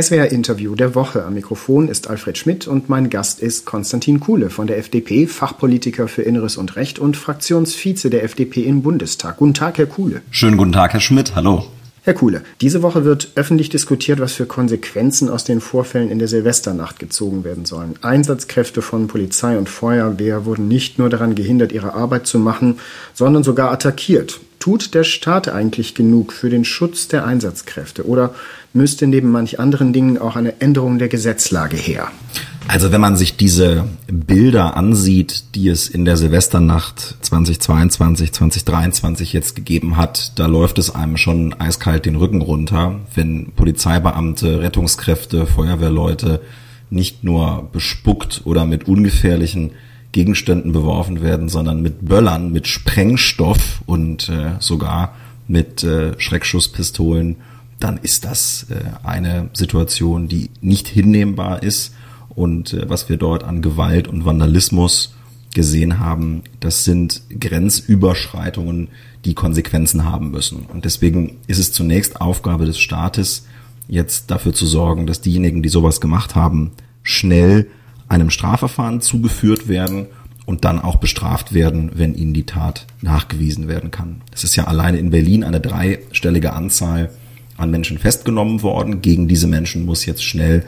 SWR Interview der Woche. Am Mikrofon ist Alfred Schmidt und mein Gast ist Konstantin Kuhle von der FDP, Fachpolitiker für Inneres und Recht und Fraktionsvize der FDP im Bundestag. Guten Tag, Herr Kuhle. Schönen guten Tag, Herr Schmidt. Hallo. Herr Kuhle, diese Woche wird öffentlich diskutiert, was für Konsequenzen aus den Vorfällen in der Silvesternacht gezogen werden sollen. Einsatzkräfte von Polizei und Feuerwehr wurden nicht nur daran gehindert, ihre Arbeit zu machen, sondern sogar attackiert. Tut der Staat eigentlich genug für den Schutz der Einsatzkräfte oder müsste neben manch anderen Dingen auch eine Änderung der Gesetzlage her? Also wenn man sich diese Bilder ansieht, die es in der Silvesternacht 2022, 2023 jetzt gegeben hat, da läuft es einem schon eiskalt den Rücken runter, wenn Polizeibeamte, Rettungskräfte, Feuerwehrleute nicht nur bespuckt oder mit ungefährlichen Gegenständen beworfen werden, sondern mit Böllern, mit Sprengstoff und äh, sogar mit äh, Schreckschusspistolen, dann ist das äh, eine Situation, die nicht hinnehmbar ist. Und äh, was wir dort an Gewalt und Vandalismus gesehen haben, das sind Grenzüberschreitungen, die Konsequenzen haben müssen. Und deswegen ist es zunächst Aufgabe des Staates, jetzt dafür zu sorgen, dass diejenigen, die sowas gemacht haben, schnell einem Strafverfahren zugeführt werden und dann auch bestraft werden, wenn ihnen die Tat nachgewiesen werden kann. Es ist ja alleine in Berlin eine dreistellige Anzahl an Menschen festgenommen worden. Gegen diese Menschen muss jetzt schnell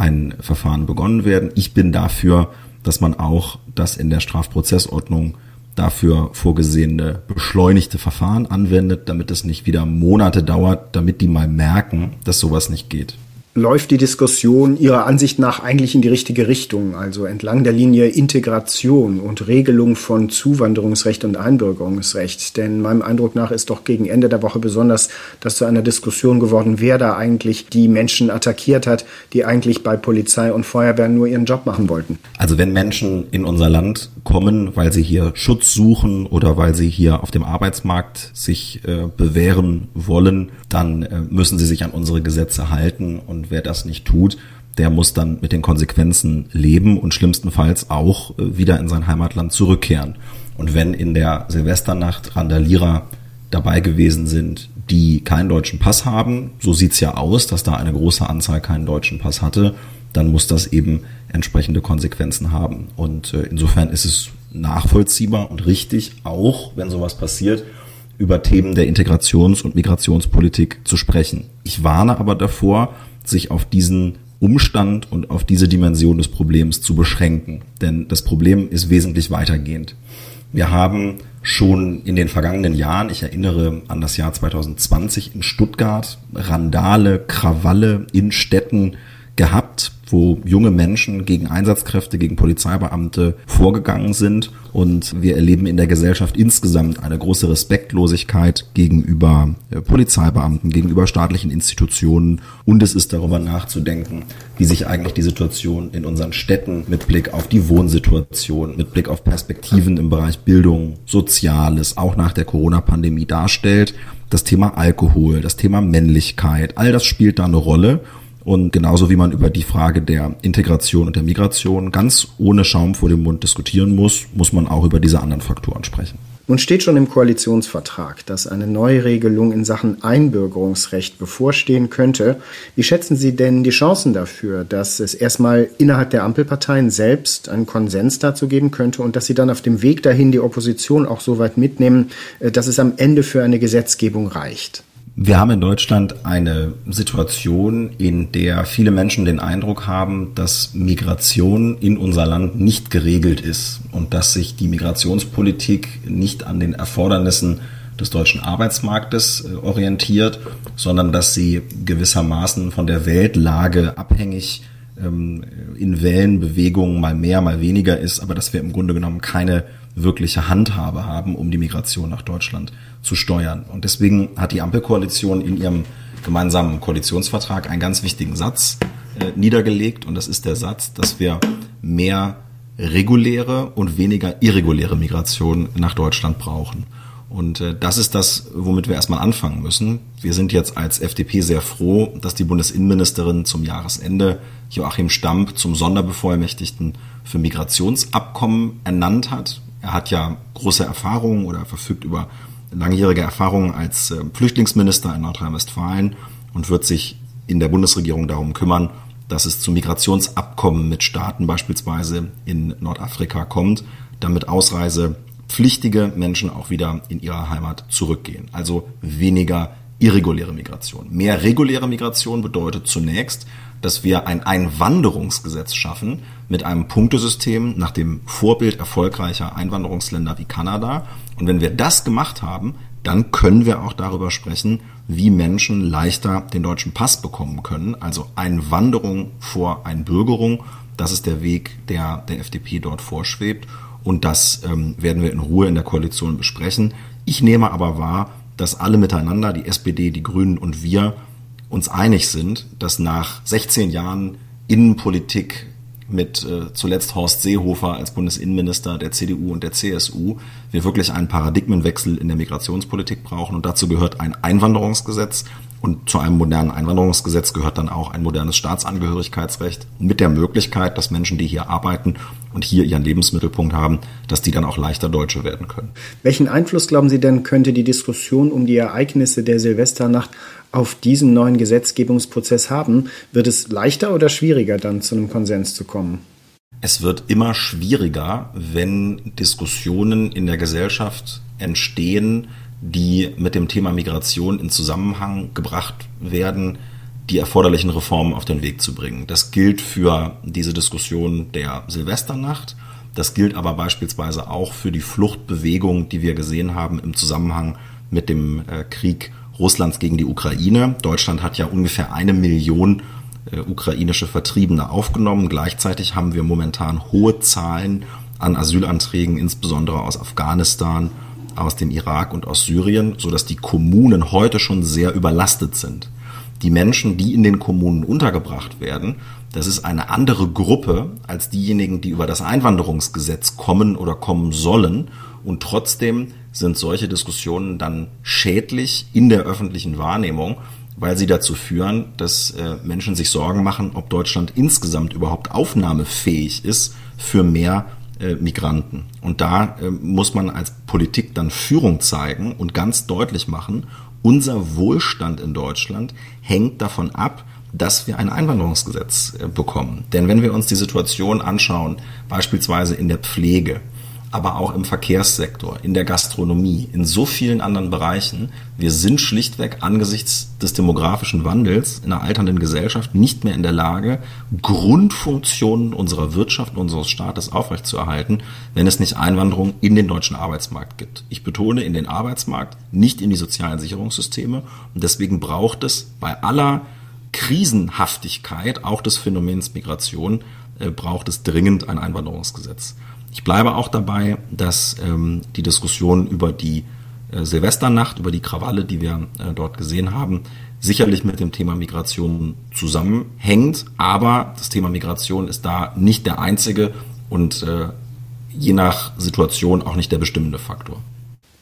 ein Verfahren begonnen werden. Ich bin dafür, dass man auch das in der Strafprozessordnung dafür vorgesehene beschleunigte Verfahren anwendet, damit es nicht wieder Monate dauert, damit die mal merken, dass sowas nicht geht läuft die Diskussion Ihrer Ansicht nach eigentlich in die richtige Richtung, also entlang der Linie Integration und Regelung von Zuwanderungsrecht und Einbürgerungsrecht. Denn meinem Eindruck nach ist doch gegen Ende der Woche besonders das zu einer Diskussion geworden, wer da eigentlich die Menschen attackiert hat, die eigentlich bei Polizei und Feuerwehr nur ihren Job machen wollten. Also wenn Menschen in unser Land kommen, weil sie hier Schutz suchen oder weil sie hier auf dem Arbeitsmarkt sich äh, bewähren wollen, dann äh, müssen sie sich an unsere Gesetze halten und und wer das nicht tut, der muss dann mit den Konsequenzen leben und schlimmstenfalls auch äh, wieder in sein Heimatland zurückkehren. Und wenn in der Silvesternacht Randalierer dabei gewesen sind, die keinen deutschen Pass haben, so sieht's ja aus, dass da eine große Anzahl keinen deutschen Pass hatte, dann muss das eben entsprechende Konsequenzen haben. Und äh, insofern ist es nachvollziehbar und richtig, auch wenn sowas passiert, über Themen der Integrations- und Migrationspolitik zu sprechen. Ich warne aber davor, sich auf diesen Umstand und auf diese Dimension des Problems zu beschränken. Denn das Problem ist wesentlich weitergehend. Wir haben schon in den vergangenen Jahren, ich erinnere an das Jahr 2020 in Stuttgart, Randale, Krawalle in Städten gehabt, wo junge Menschen gegen Einsatzkräfte, gegen Polizeibeamte vorgegangen sind. Und wir erleben in der Gesellschaft insgesamt eine große Respektlosigkeit gegenüber äh, Polizeibeamten, gegenüber staatlichen Institutionen. Und es ist darüber nachzudenken, wie sich eigentlich die Situation in unseren Städten mit Blick auf die Wohnsituation, mit Blick auf Perspektiven im Bereich Bildung, Soziales, auch nach der Corona-Pandemie darstellt. Das Thema Alkohol, das Thema Männlichkeit, all das spielt da eine Rolle. Und genauso wie man über die Frage der Integration und der Migration ganz ohne Schaum vor dem Mund diskutieren muss, muss man auch über diese anderen Faktoren sprechen. Nun steht schon im Koalitionsvertrag, dass eine Neuregelung in Sachen Einbürgerungsrecht bevorstehen könnte. Wie schätzen Sie denn die Chancen dafür, dass es erstmal innerhalb der Ampelparteien selbst einen Konsens dazu geben könnte und dass Sie dann auf dem Weg dahin die Opposition auch so weit mitnehmen, äh, dass es am Ende für eine Gesetzgebung reicht? Wir haben in Deutschland eine Situation, in der viele Menschen den Eindruck haben, dass Migration in unser Land nicht geregelt ist und dass sich die Migrationspolitik nicht an den Erfordernissen des deutschen Arbeitsmarktes äh, orientiert, sondern dass sie gewissermaßen von der Weltlage abhängig ähm, in Wellenbewegungen mal mehr, mal weniger ist, aber dass wir im Grunde genommen keine wirkliche Handhabe haben, um die Migration nach Deutschland zu steuern. Und deswegen hat die Ampelkoalition in ihrem gemeinsamen Koalitionsvertrag einen ganz wichtigen Satz äh, niedergelegt. Und das ist der Satz, dass wir mehr reguläre und weniger irreguläre Migration nach Deutschland brauchen. Und äh, das ist das, womit wir erstmal anfangen müssen. Wir sind jetzt als FDP sehr froh, dass die Bundesinnenministerin zum Jahresende Joachim Stamp zum Sonderbevollmächtigten für Migrationsabkommen ernannt hat. Er hat ja große Erfahrungen oder verfügt über langjährige Erfahrungen als äh, Flüchtlingsminister in Nordrhein-Westfalen und wird sich in der Bundesregierung darum kümmern, dass es zu Migrationsabkommen mit Staaten beispielsweise in Nordafrika kommt, damit ausreisepflichtige Menschen auch wieder in ihre Heimat zurückgehen. Also weniger irreguläre Migration. Mehr reguläre Migration bedeutet zunächst, dass wir ein Einwanderungsgesetz schaffen mit einem Punktesystem nach dem Vorbild erfolgreicher Einwanderungsländer wie Kanada. Und wenn wir das gemacht haben, dann können wir auch darüber sprechen, wie Menschen leichter den deutschen Pass bekommen können. Also Einwanderung vor Einbürgerung. Das ist der Weg, der der FDP dort vorschwebt. Und das ähm, werden wir in Ruhe in der Koalition besprechen. Ich nehme aber wahr, dass alle miteinander, die SPD, die Grünen und wir, uns einig sind, dass nach 16 Jahren Innenpolitik mit äh, zuletzt Horst Seehofer als Bundesinnenminister der CDU und der CSU wir wirklich einen Paradigmenwechsel in der Migrationspolitik brauchen. Und dazu gehört ein Einwanderungsgesetz. Und zu einem modernen Einwanderungsgesetz gehört dann auch ein modernes Staatsangehörigkeitsrecht mit der Möglichkeit, dass Menschen, die hier arbeiten und hier ihren Lebensmittelpunkt haben, dass die dann auch leichter Deutsche werden können. Welchen Einfluss glauben Sie denn, könnte die Diskussion um die Ereignisse der Silvesternacht auf diesen neuen Gesetzgebungsprozess haben, wird es leichter oder schwieriger, dann zu einem Konsens zu kommen? Es wird immer schwieriger, wenn Diskussionen in der Gesellschaft entstehen, die mit dem Thema Migration in Zusammenhang gebracht werden, die erforderlichen Reformen auf den Weg zu bringen. Das gilt für diese Diskussion der Silvesternacht. Das gilt aber beispielsweise auch für die Fluchtbewegung, die wir gesehen haben im Zusammenhang mit dem äh, Krieg Russlands gegen die Ukraine. Deutschland hat ja ungefähr eine Million äh, ukrainische Vertriebene aufgenommen. Gleichzeitig haben wir momentan hohe Zahlen an Asylanträgen, insbesondere aus Afghanistan, aus dem Irak und aus Syrien, so dass die Kommunen heute schon sehr überlastet sind. Die Menschen, die in den Kommunen untergebracht werden, das ist eine andere Gruppe als diejenigen, die über das Einwanderungsgesetz kommen oder kommen sollen. Und trotzdem sind solche Diskussionen dann schädlich in der öffentlichen Wahrnehmung, weil sie dazu führen, dass äh, Menschen sich Sorgen machen, ob Deutschland insgesamt überhaupt aufnahmefähig ist für mehr äh, Migranten. Und da äh, muss man als Politik dann Führung zeigen und ganz deutlich machen, unser Wohlstand in Deutschland hängt davon ab, dass wir ein Einwanderungsgesetz äh, bekommen. Denn wenn wir uns die Situation anschauen, beispielsweise in der Pflege, aber auch im Verkehrssektor, in der Gastronomie, in so vielen anderen Bereichen. Wir sind schlichtweg angesichts des demografischen Wandels in einer alternden Gesellschaft nicht mehr in der Lage, Grundfunktionen unserer Wirtschaft, unseres Staates aufrechtzuerhalten, wenn es nicht Einwanderung in den deutschen Arbeitsmarkt gibt. Ich betone in den Arbeitsmarkt, nicht in die sozialen Sicherungssysteme. Und deswegen braucht es bei aller Krisenhaftigkeit, auch des Phänomens Migration, äh, braucht es dringend ein Einwanderungsgesetz. Ich bleibe auch dabei, dass ähm, die Diskussion über die äh, Silvesternacht, über die Krawalle, die wir äh, dort gesehen haben, sicherlich mit dem Thema Migration zusammenhängt. Aber das Thema Migration ist da nicht der einzige und äh, je nach Situation auch nicht der bestimmende Faktor.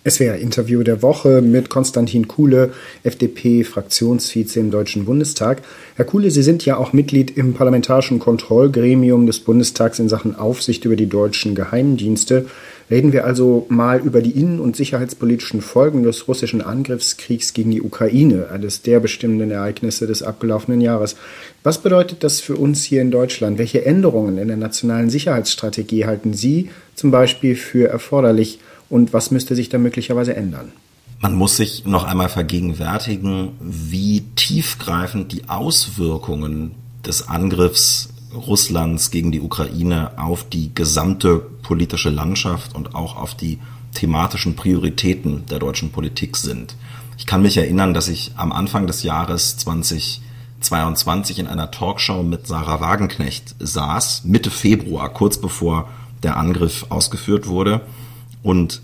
SWR-Interview der Woche mit Konstantin Kuhle, FDP-Fraktionsvize im Deutschen Bundestag. Herr Kuhle, Sie sind ja auch Mitglied im Parlamentarischen Kontrollgremium des Bundestags in Sachen Aufsicht über die deutschen Geheimdienste. Reden wir also mal über die innen- und sicherheitspolitischen Folgen des russischen Angriffskriegs gegen die Ukraine, eines der bestimmenden Ereignisse des abgelaufenen Jahres. Was bedeutet das für uns hier in Deutschland? Welche Änderungen in der nationalen Sicherheitsstrategie halten Sie zum Beispiel für erforderlich? Und was müsste sich da möglicherweise ändern? Man muss sich noch einmal vergegenwärtigen, wie tiefgreifend die Auswirkungen des Angriffs Russlands gegen die Ukraine auf die gesamte politische Landschaft und auch auf die thematischen Prioritäten der deutschen Politik sind. Ich kann mich erinnern, dass ich am Anfang des Jahres 2022 in einer Talkshow mit Sarah Wagenknecht saß, Mitte Februar, kurz bevor der Angriff ausgeführt wurde und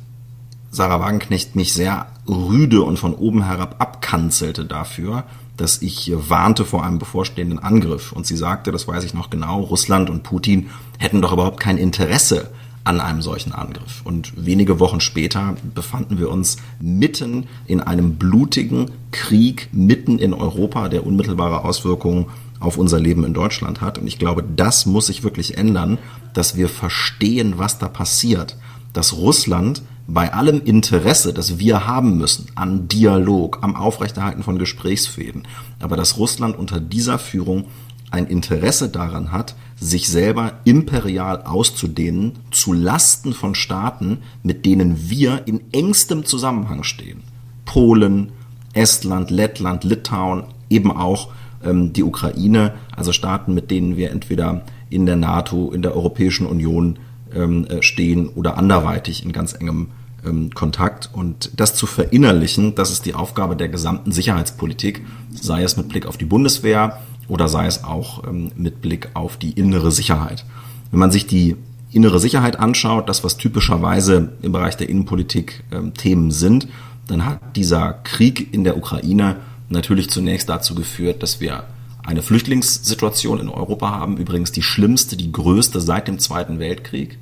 Sarah Wagenknecht mich sehr rüde und von oben herab abkanzelte dafür, dass ich warnte vor einem bevorstehenden Angriff. Und sie sagte, das weiß ich noch genau, Russland und Putin hätten doch überhaupt kein Interesse an einem solchen Angriff. Und wenige Wochen später befanden wir uns mitten in einem blutigen Krieg, mitten in Europa, der unmittelbare Auswirkungen auf unser Leben in Deutschland hat. Und ich glaube, das muss sich wirklich ändern, dass wir verstehen, was da passiert dass Russland bei allem Interesse, das wir haben müssen an Dialog, am Aufrechterhalten von Gesprächsfäden, aber dass Russland unter dieser Führung ein Interesse daran hat, sich selber imperial auszudehnen zu Lasten von Staaten, mit denen wir in engstem Zusammenhang stehen. Polen, Estland, Lettland, Litauen, eben auch ähm, die Ukraine, also Staaten, mit denen wir entweder in der NATO, in der Europäischen Union ähm, äh, stehen oder anderweitig in ganz engem ähm, Kontakt. Und das zu verinnerlichen, das ist die Aufgabe der gesamten Sicherheitspolitik, sei es mit Blick auf die Bundeswehr oder sei es auch ähm, mit Blick auf die innere Sicherheit. Wenn man sich die innere Sicherheit anschaut, das was typischerweise im Bereich der Innenpolitik ähm, Themen sind, dann hat dieser Krieg in der Ukraine natürlich zunächst dazu geführt, dass wir eine Flüchtlingssituation in Europa haben, übrigens die schlimmste, die größte seit dem Zweiten Weltkrieg.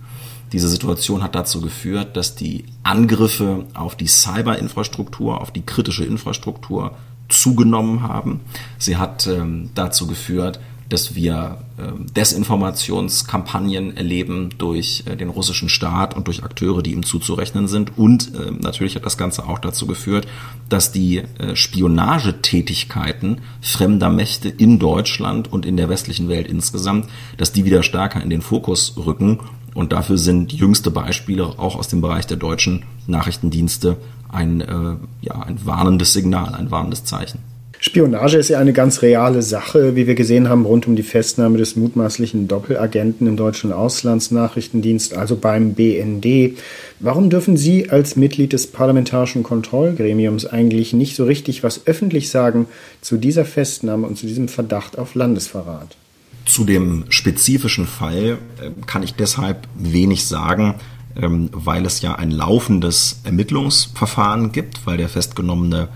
Diese Situation hat dazu geführt, dass die Angriffe auf die Cyberinfrastruktur, auf die kritische Infrastruktur zugenommen haben. Sie hat ähm, dazu geführt, dass wir ähm, Desinformationskampagnen erleben durch äh, den russischen Staat und durch Akteure, die ihm zuzurechnen sind. Und ähm, natürlich hat das Ganze auch dazu geführt, dass die äh, Spionagetätigkeiten fremder Mächte in Deutschland und in der westlichen Welt insgesamt, dass die wieder stärker in den Fokus rücken. Und dafür sind jüngste Beispiele auch aus dem Bereich der deutschen Nachrichtendienste ein, äh, ja, ein warnendes Signal, ein warnendes Zeichen. Spionage ist ja eine ganz reale Sache, wie wir gesehen haben, rund um die Festnahme des mutmaßlichen Doppelagenten im deutschen Auslandsnachrichtendienst, also beim BND. Warum dürfen Sie als Mitglied des Parlamentarischen Kontrollgremiums eigentlich nicht so richtig was öffentlich sagen zu dieser Festnahme und zu diesem Verdacht auf Landesverrat? Zu dem spezifischen Fall äh, kann ich deshalb wenig sagen, ähm, weil es ja ein laufendes Ermittlungsverfahren gibt, weil der festgenommene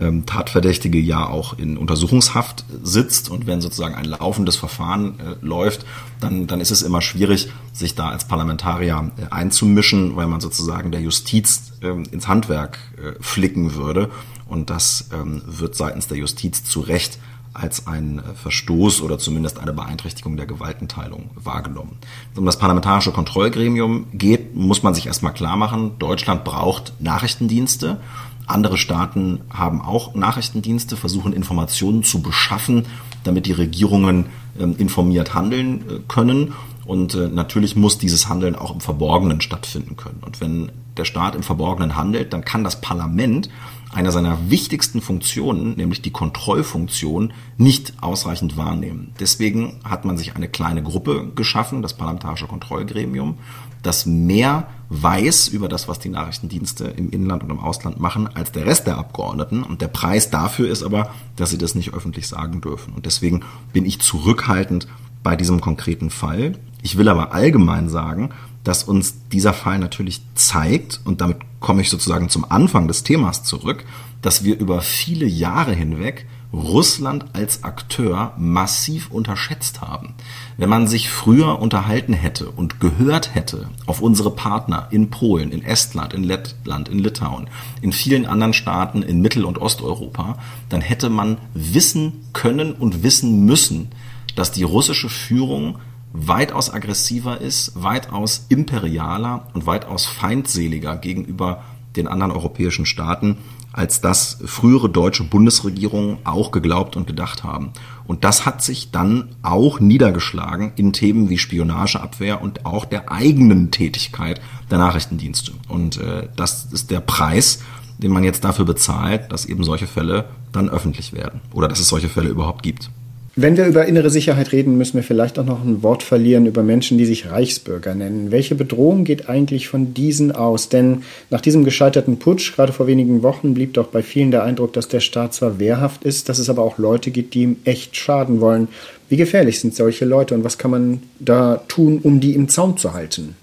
ähm, Tatverdächtige ja auch in Untersuchungshaft sitzt. Und wenn sozusagen ein laufendes Verfahren äh, läuft, dann, dann ist es immer schwierig, sich da als Parlamentarier äh, einzumischen, weil man sozusagen der Justiz äh, ins Handwerk flicken würde. Und das ähm, wird seitens der Justiz zu Recht als ein äh, Verstoß oder zumindest eine Beeinträchtigung der Gewaltenteilung wahrgenommen. Um das parlamentarische Kontrollgremium geht, muss man sich erstmal klar machen, Deutschland braucht Nachrichtendienste andere Staaten haben auch Nachrichtendienste, versuchen Informationen zu beschaffen, damit die Regierungen ähm, informiert handeln äh, können. Und äh, natürlich muss dieses Handeln auch im Verborgenen stattfinden können. Und wenn der Staat im Verborgenen handelt, dann kann das Parlament einer seiner wichtigsten Funktionen, nämlich die Kontrollfunktion, nicht ausreichend wahrnehmen. Deswegen hat man sich eine kleine Gruppe geschaffen, das Parlamentarische Kontrollgremium, das mehr weiß über das, was die Nachrichtendienste im Inland und im Ausland machen, als der Rest der Abgeordneten. Und der Preis dafür ist aber, dass sie das nicht öffentlich sagen dürfen. Und deswegen bin ich zurückhaltend bei diesem konkreten Fall. Ich will aber allgemein sagen, dass uns dieser Fall natürlich zeigt, und damit komme ich sozusagen zum Anfang des Themas zurück, dass wir über viele Jahre hinweg Russland als Akteur massiv unterschätzt haben. Wenn man sich früher unterhalten hätte und gehört hätte auf unsere Partner in Polen, in Estland, in Lettland, in Litauen, in vielen anderen Staaten in Mittel- und Osteuropa, dann hätte man wissen können und wissen müssen, dass die russische Führung weitaus aggressiver ist, weitaus imperialer und weitaus feindseliger gegenüber den anderen europäischen Staaten als das frühere deutsche Bundesregierungen auch geglaubt und gedacht haben. Und das hat sich dann auch niedergeschlagen in Themen wie Spionageabwehr und auch der eigenen Tätigkeit der Nachrichtendienste. Und äh, das ist der Preis, den man jetzt dafür bezahlt, dass eben solche Fälle dann öffentlich werden oder dass es solche Fälle überhaupt gibt. Wenn wir über innere Sicherheit reden, müssen wir vielleicht auch noch ein Wort verlieren über Menschen, die sich Reichsbürger nennen. Welche Bedrohung geht eigentlich von diesen aus? Denn nach diesem gescheiterten Putsch, gerade vor wenigen Wochen, blieb doch bei vielen der Eindruck, dass der Staat zwar wehrhaft ist, dass es aber auch Leute gibt, die ihm echt schaden wollen. Wie gefährlich sind solche Leute und was kann man da tun, um die im Zaum zu halten?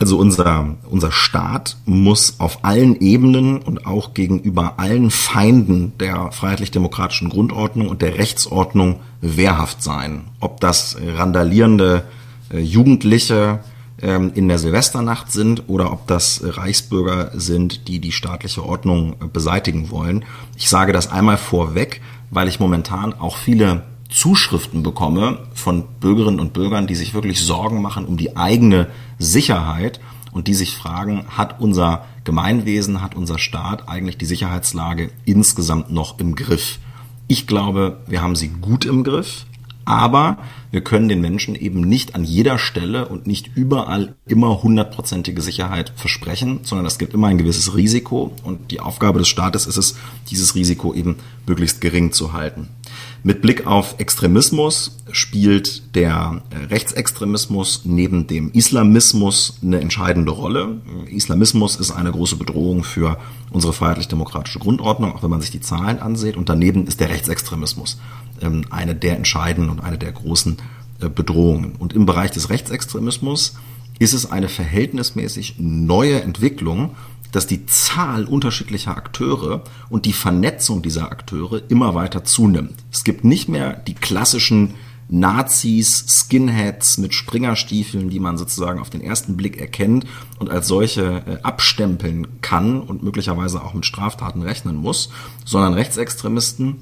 Also unser, unser Staat muss auf allen Ebenen und auch gegenüber allen Feinden der freiheitlich-demokratischen Grundordnung und der Rechtsordnung wehrhaft sein. Ob das randalierende äh, Jugendliche ähm, in der Silvesternacht sind oder ob das Reichsbürger sind, die die staatliche Ordnung äh, beseitigen wollen. Ich sage das einmal vorweg, weil ich momentan auch viele Zuschriften bekomme von Bürgerinnen und Bürgern, die sich wirklich Sorgen machen um die eigene Sicherheit und die sich fragen, hat unser Gemeinwesen, hat unser Staat eigentlich die Sicherheitslage insgesamt noch im Griff? Ich glaube, wir haben sie gut im Griff. Aber wir können den Menschen eben nicht an jeder Stelle und nicht überall immer hundertprozentige Sicherheit versprechen, sondern es gibt immer ein gewisses Risiko und die Aufgabe des Staates ist es, dieses Risiko eben möglichst gering zu halten. Mit Blick auf Extremismus spielt der Rechtsextremismus neben dem Islamismus eine entscheidende Rolle. Islamismus ist eine große Bedrohung für unsere freiheitlich-demokratische Grundordnung, auch wenn man sich die Zahlen ansieht. Und daneben ist der Rechtsextremismus ähm, eine der entscheidenden und eine der großen äh, Bedrohungen. Und im Bereich des Rechtsextremismus ist es eine verhältnismäßig neue Entwicklung, dass die Zahl unterschiedlicher Akteure und die Vernetzung dieser Akteure immer weiter zunimmt. Es gibt nicht mehr die klassischen Nazis, Skinheads mit Springerstiefeln, die man sozusagen auf den ersten Blick erkennt und als solche äh, abstempeln kann und möglicherweise auch mit Straftaten rechnen muss, sondern Rechtsextremisten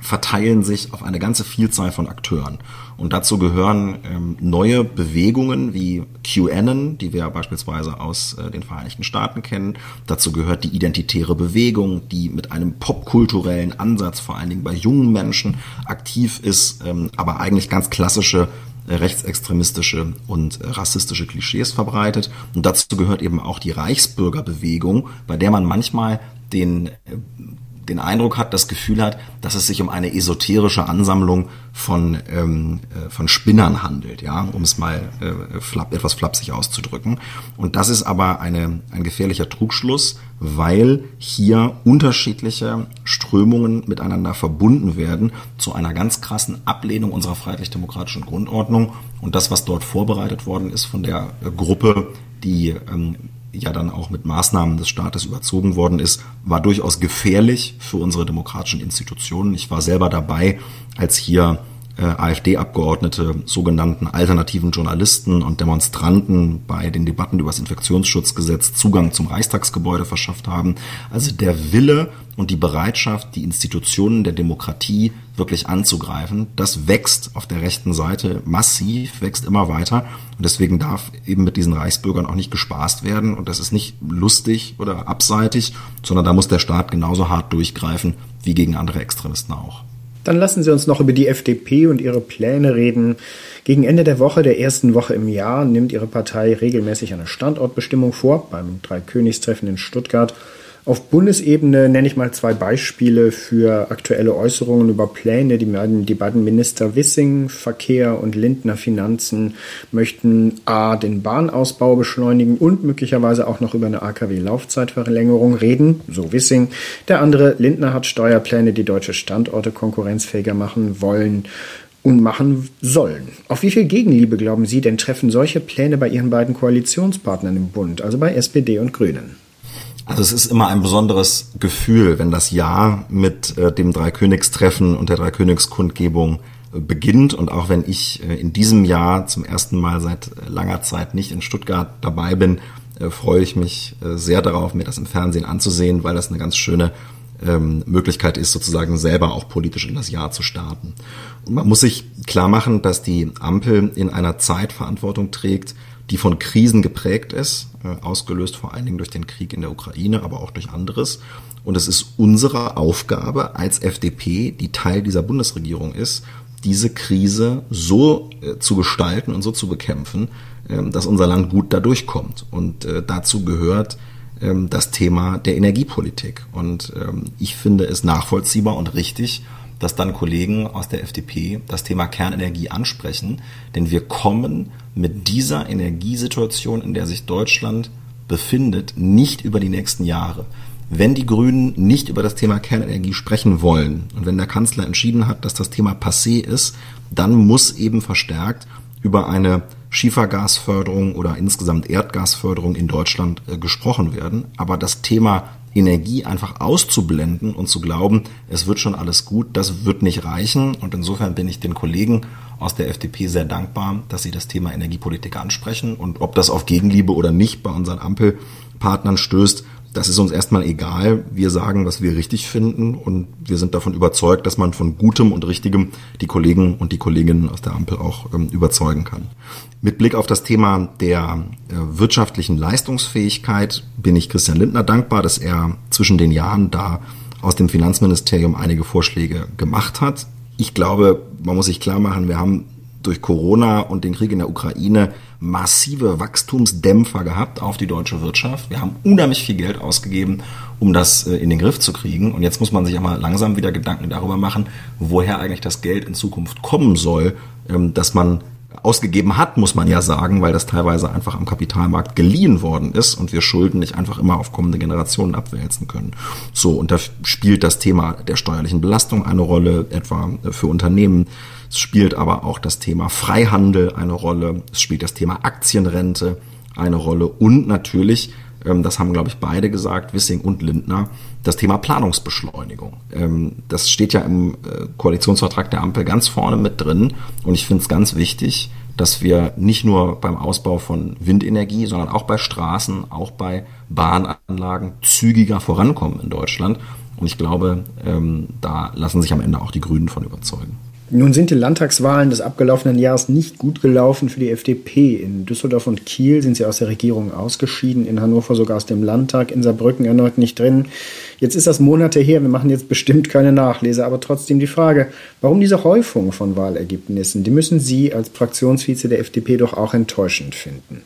verteilen sich auf eine ganze Vielzahl von Akteuren. Und dazu gehören ähm, neue Bewegungen wie QAnon, die wir beispielsweise aus äh, den Vereinigten Staaten kennen. Dazu gehört die identitäre Bewegung, die mit einem popkulturellen Ansatz vor allen Dingen bei jungen Menschen aktiv ist, ähm, aber eigentlich ganz klassische äh, rechtsextremistische und äh, rassistische Klischees verbreitet. Und dazu gehört eben auch die Reichsbürgerbewegung, bei der man manchmal den äh, den Eindruck hat, das Gefühl hat, dass es sich um eine esoterische Ansammlung von, ähm, äh, von Spinnern handelt, ja, um es mal äh, flapp, etwas flapsig auszudrücken. Und das ist aber eine, ein gefährlicher Trugschluss, weil hier unterschiedliche Strömungen miteinander verbunden werden zu einer ganz krassen Ablehnung unserer freiheitlich-demokratischen Grundordnung. Und das, was dort vorbereitet worden ist von der äh, Gruppe, die ähm, ja dann auch mit Maßnahmen des Staates überzogen worden ist, war durchaus gefährlich für unsere demokratischen Institutionen. Ich war selber dabei, als hier äh, AfD-Abgeordnete sogenannten alternativen Journalisten und Demonstranten bei den Debatten über das Infektionsschutzgesetz Zugang zum Reichstagsgebäude verschafft haben. Also der Wille und die Bereitschaft, die Institutionen der Demokratie wirklich anzugreifen, das wächst auf der rechten Seite massiv, wächst immer weiter. Und deswegen darf eben mit diesen Reichsbürgern auch nicht gespaßt werden. Und das ist nicht lustig oder abseitig, sondern da muss der Staat genauso hart durchgreifen wie gegen andere Extremisten auch. Dann lassen Sie uns noch über die FDP und ihre Pläne reden. Gegen Ende der Woche, der ersten Woche im Jahr, nimmt Ihre Partei regelmäßig eine Standortbestimmung vor, beim Dreikönigstreffen in Stuttgart. Auf Bundesebene nenne ich mal zwei Beispiele für aktuelle Äußerungen über Pläne. Die beiden, die beiden Minister Wissing, Verkehr und Lindner Finanzen möchten A, den Bahnausbau beschleunigen und möglicherweise auch noch über eine AKW-Laufzeitverlängerung reden, so Wissing. Der andere, Lindner, hat Steuerpläne, die deutsche Standorte konkurrenzfähiger machen wollen und machen sollen. Auf wie viel Gegenliebe, glauben Sie, denn treffen solche Pläne bei Ihren beiden Koalitionspartnern im Bund, also bei SPD und Grünen? Also es ist immer ein besonderes Gefühl, wenn das Jahr mit äh, dem Dreikönigstreffen und der Dreikönigskundgebung äh, beginnt. Und auch wenn ich äh, in diesem Jahr zum ersten Mal seit äh, langer Zeit nicht in Stuttgart dabei bin, freue ich mich sehr darauf, mir das im Fernsehen anzusehen, weil das eine ganz schöne ähm, Möglichkeit ist, sozusagen selber auch politisch in das Jahr zu starten. Und man muss sich klar machen, dass die Ampel in einer Zeit Verantwortung trägt, die von Krisen geprägt ist, äh, ausgelöst vor allen Dingen durch den Krieg in der Ukraine, aber auch durch anderes. Und es ist unsere Aufgabe als FDP, die Teil dieser Bundesregierung ist, diese Krise so äh, zu gestalten und so zu bekämpfen, äh, dass unser Land gut dadurch kommt. Und äh, dazu gehört ähm, das Thema der Energiepolitik. Und ähm, ich finde es nachvollziehbar und richtig, dass dann Kollegen aus der FDP das Thema Kernenergie ansprechen, denn wir kommen mit dieser Energiesituation, in der sich Deutschland befindet, nicht über die nächsten Jahre. Wenn die Grünen nicht über das Thema Kernenergie sprechen wollen und wenn der Kanzler entschieden hat, dass das Thema passé ist, dann muss eben verstärkt über eine Schiefergasförderung oder insgesamt Erdgasförderung in Deutschland äh, gesprochen werden. Aber das Thema Energie einfach auszublenden und zu glauben, es wird schon alles gut, das wird nicht reichen. Und insofern bin ich den Kollegen aus der FDP sehr dankbar, dass sie das Thema Energiepolitik ansprechen. Und ob das auf Gegenliebe oder nicht bei unseren Ampelpartnern stößt, das ist uns erstmal egal. Wir sagen, was wir richtig finden und wir sind davon überzeugt, dass man von Gutem und Richtigem die Kollegen und die Kolleginnen aus der Ampel auch ähm, überzeugen kann. Mit Blick auf das Thema der äh, wirtschaftlichen Leistungsfähigkeit bin ich Christian Lindner dankbar, dass er zwischen den Jahren da aus dem Finanzministerium einige Vorschläge gemacht hat. Ich glaube, man muss sich klar machen, wir haben durch Corona und den Krieg in der Ukraine massive Wachstumsdämpfer gehabt auf die deutsche Wirtschaft. Wir haben unheimlich viel Geld ausgegeben, um das äh, in den Griff zu kriegen. Und jetzt muss man sich aber langsam wieder Gedanken darüber machen, woher eigentlich das Geld in Zukunft kommen soll, ähm, dass man ausgegeben hat, muss man ja sagen, weil das teilweise einfach am Kapitalmarkt geliehen worden ist und wir Schulden nicht einfach immer auf kommende Generationen abwälzen können. So, und da spielt das Thema der steuerlichen Belastung eine Rolle, etwa für Unternehmen. Es spielt aber auch das Thema Freihandel eine Rolle. Es spielt das Thema Aktienrente eine Rolle und natürlich ähm, das haben, glaube ich, beide gesagt, Wissing und Lindner, das Thema Planungsbeschleunigung. Ähm, das steht ja im äh, Koalitionsvertrag der Ampel ganz vorne mit drin und ich finde es ganz wichtig, dass wir nicht nur beim Ausbau von Windenergie, sondern auch bei Straßen, auch bei Bahnanlagen zügiger vorankommen in Deutschland. Und ich glaube, ähm, da lassen sich am Ende auch die Grünen von überzeugen. Nun sind die Landtagswahlen des abgelaufenen Jahres nicht gut gelaufen für die FDP. In Düsseldorf und Kiel sind sie aus der Regierung ausgeschieden, in Hannover sogar aus dem Landtag, in Saarbrücken erneut nicht drin. Jetzt ist das Monate her, wir machen jetzt bestimmt keine Nachlese, aber trotzdem die Frage, warum diese Häufung von Wahlergebnissen? Die müssen Sie als Fraktionsvize der FDP doch auch enttäuschend finden.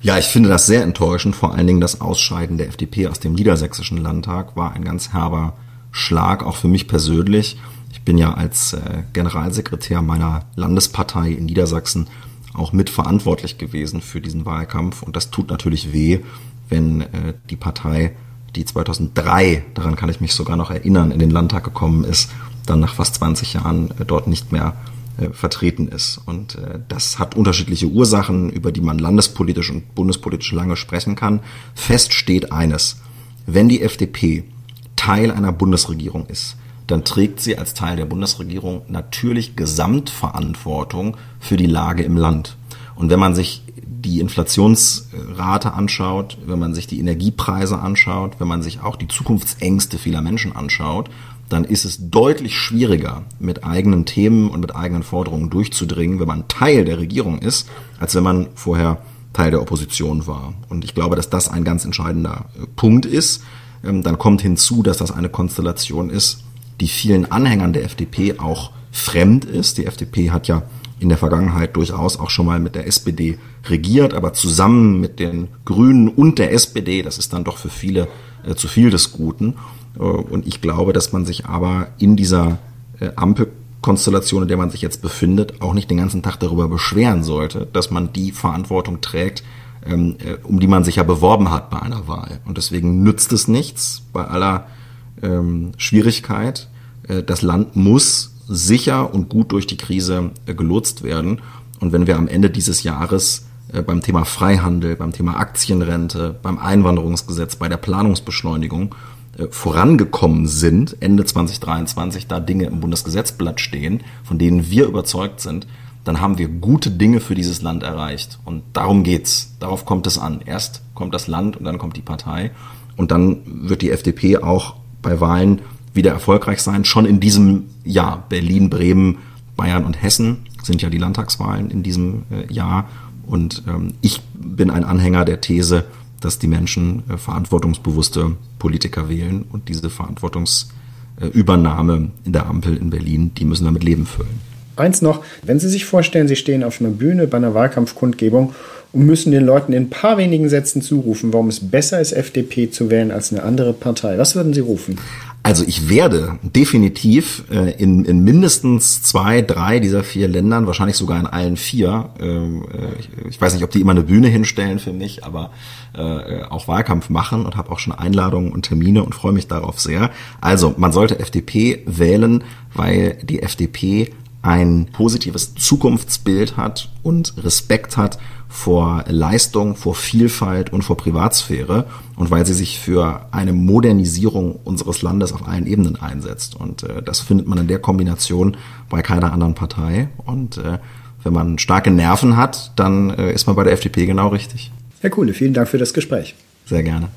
Ja, ich finde das sehr enttäuschend. Vor allen Dingen das Ausscheiden der FDP aus dem Niedersächsischen Landtag war ein ganz herber Schlag, auch für mich persönlich. Ich bin ja als äh, Generalsekretär meiner Landespartei in Niedersachsen auch mitverantwortlich gewesen für diesen Wahlkampf und das tut natürlich weh, wenn äh, die Partei, die 2003, daran kann ich mich sogar noch erinnern, in den Landtag gekommen ist, dann nach fast 20 Jahren äh, dort nicht mehr vertreten ist. Und das hat unterschiedliche Ursachen, über die man landespolitisch und bundespolitisch lange sprechen kann. Fest steht eines. Wenn die FDP Teil einer Bundesregierung ist, dann trägt sie als Teil der Bundesregierung natürlich Gesamtverantwortung für die Lage im Land. Und wenn man sich die Inflationsrate anschaut, wenn man sich die Energiepreise anschaut, wenn man sich auch die Zukunftsängste vieler Menschen anschaut, dann ist es deutlich schwieriger, mit eigenen Themen und mit eigenen Forderungen durchzudringen, wenn man Teil der Regierung ist, als wenn man vorher Teil der Opposition war. Und ich glaube, dass das ein ganz entscheidender Punkt ist. Ähm, dann kommt hinzu, dass das eine Konstellation ist, die vielen Anhängern der FDP auch fremd ist. Die FDP hat ja in der Vergangenheit durchaus auch schon mal mit der SPD regiert, aber zusammen mit den Grünen und der SPD, das ist dann doch für viele äh, zu viel des Guten. Äh, und ich glaube, dass man sich aber in dieser äh, Ampelkonstellation, in der man sich jetzt befindet, auch nicht den ganzen Tag darüber beschweren sollte, dass man die Verantwortung trägt, ähm, äh, um die man sich ja beworben hat bei einer Wahl. Und deswegen nützt es nichts bei aller ähm, Schwierigkeit. Äh, das Land muss sicher und gut durch die Krise äh, gelotst werden. Und wenn wir am Ende dieses Jahres äh, beim Thema Freihandel, beim Thema Aktienrente, beim Einwanderungsgesetz, bei der Planungsbeschleunigung vorangekommen sind, Ende 2023 da Dinge im Bundesgesetzblatt stehen, von denen wir überzeugt sind, dann haben wir gute Dinge für dieses Land erreicht. Und darum geht's. Darauf kommt es an. Erst kommt das Land und dann kommt die Partei. Und dann wird die FDP auch bei Wahlen wieder erfolgreich sein. Schon in diesem Jahr. Berlin, Bremen, Bayern und Hessen sind ja die Landtagswahlen in diesem äh, Jahr. Und ähm, ich bin ein Anhänger der These, dass die Menschen äh, verantwortungsbewusste Politiker wählen und diese Verantwortungsübernahme äh, in der Ampel in Berlin, die müssen damit Leben füllen. Eins noch, wenn Sie sich vorstellen, Sie stehen auf einer Bühne bei einer Wahlkampfkundgebung und müssen den Leuten in ein paar wenigen Sätzen zurufen, warum es besser ist, FDP zu wählen als eine andere Partei. Was würden Sie rufen? Also ich werde definitiv äh, in, in mindestens zwei, drei dieser vier Ländern, wahrscheinlich sogar in allen vier, ähm, äh, ich, ich, weiß nicht, ob die immer eine Bühne hinstellen für mich, aber äh, auch Wahlkampf machen und habe auch schon Einladungen und Termine und freue mich darauf sehr. Also man sollte FDP wählen, weil die FDP ein positives Zukunftsbild hat und Respekt hat vor Leistung, vor Vielfalt und vor Privatsphäre und weil sie sich für eine Modernisierung unseres Landes auf allen Ebenen einsetzt. Und äh, das findet man in der Kombination bei keiner anderen Partei. Und äh, wenn man starke Nerven hat, dann äh, ist man bei der FDP genau richtig. Herr Kuhle, vielen Dank für das Gespräch. Sehr gerne.